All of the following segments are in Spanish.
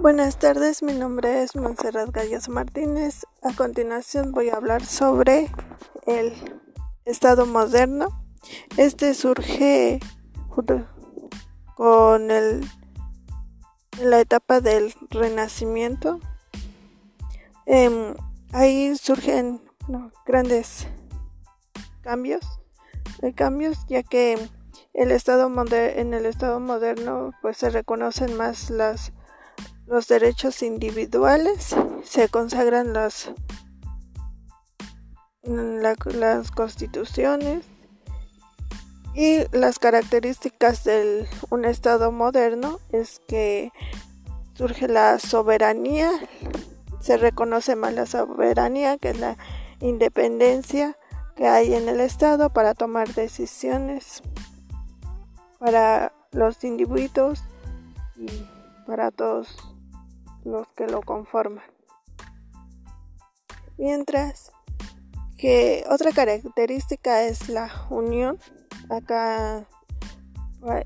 Buenas tardes, mi nombre es Montserrat Gallas Martínez. A continuación voy a hablar sobre el Estado moderno. Este surge con el, la etapa del Renacimiento. Em, ahí surgen grandes cambios, cambios ya que el estado en el Estado moderno pues se reconocen más las los derechos individuales, se consagran las, las constituciones y las características de un Estado moderno es que surge la soberanía, se reconoce más la soberanía que la independencia que hay en el Estado para tomar decisiones para los individuos y para todos los que lo conforman. Mientras que otra característica es la unión acá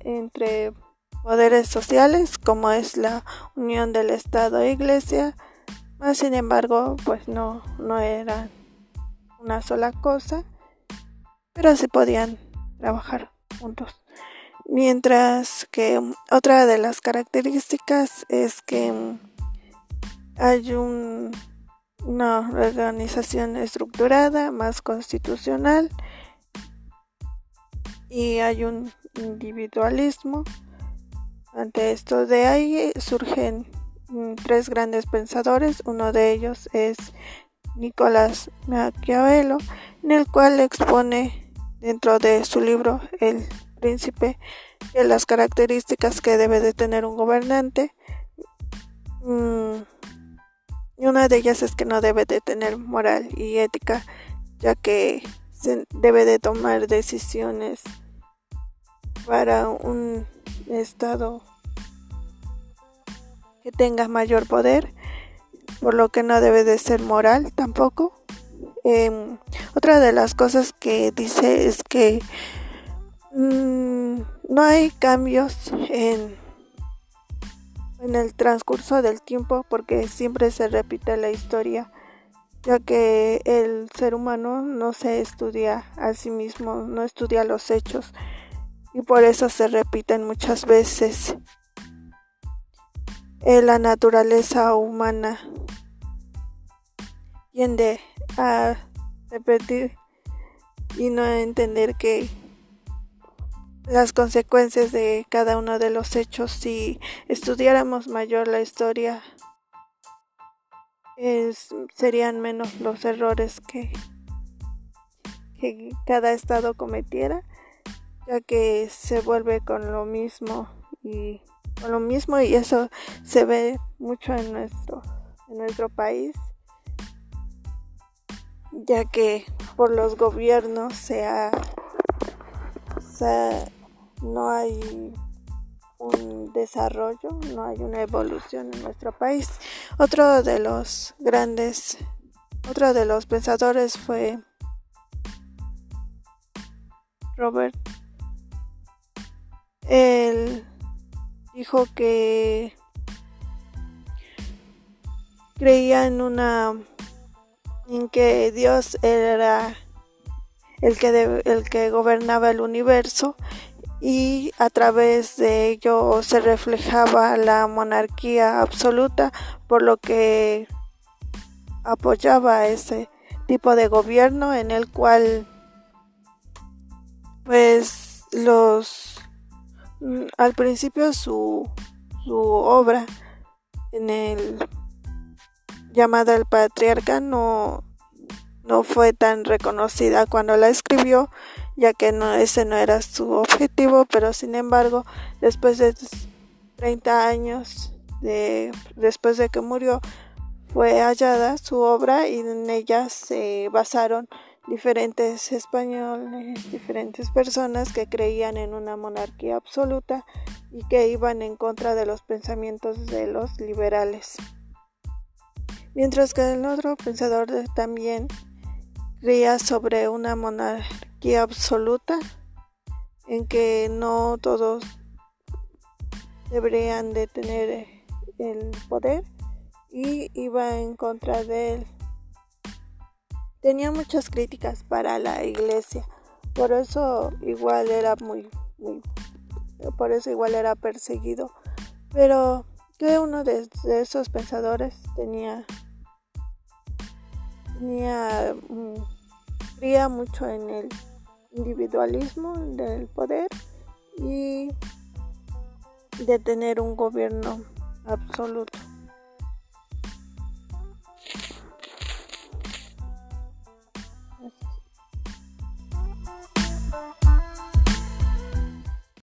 entre poderes sociales como es la unión del Estado e Iglesia, más sin embargo pues no, no era una sola cosa, pero se podían trabajar juntos. Mientras que otra de las características es que hay una organización estructurada, más constitucional y hay un individualismo. Ante esto de ahí surgen tres grandes pensadores, uno de ellos es Nicolás Maquiavelo, en el cual expone dentro de su libro El príncipe las características que debe de tener un gobernante mm, y una de ellas es que no debe de tener moral y ética, ya que se debe de tomar decisiones para un estado que tenga mayor poder, por lo que no debe de ser moral tampoco. Em, otra de las cosas que dice es que mm, no hay cambios en en el transcurso del tiempo porque siempre se repite la historia, ya que el ser humano no se estudia a sí mismo, no estudia los hechos y por eso se repiten muchas veces. En la naturaleza humana tiende a repetir y no entender que las consecuencias de cada uno de los hechos si estudiáramos mayor la historia serían menos los errores que, que cada estado cometiera ya que se vuelve con lo mismo y con lo mismo y eso se ve mucho en nuestro en nuestro país ya que por los gobiernos se ha no hay un desarrollo, no hay una evolución en nuestro país. Otro de los grandes, otro de los pensadores fue Robert. Él dijo que creía en una en que Dios era el que, el que gobernaba el universo y a través de ello se reflejaba la monarquía absoluta, por lo que apoyaba ese tipo de gobierno en el cual pues los al principio su, su obra en el llamada el patriarca no no fue tan reconocida cuando la escribió, ya que no, ese no era su objetivo, pero sin embargo, después de 30 años de, después de que murió, fue hallada su obra y en ella se basaron diferentes españoles, diferentes personas que creían en una monarquía absoluta y que iban en contra de los pensamientos de los liberales. Mientras que el otro pensador también creía sobre una monarquía absoluta en que no todos deberían de tener el poder y iba en contra de él. Tenía muchas críticas para la iglesia, por eso igual era muy, muy por eso igual era perseguido. Pero que uno de, esos pensadores tenía tenía mm, cría mucho en el individualismo, del poder y de tener un gobierno absoluto.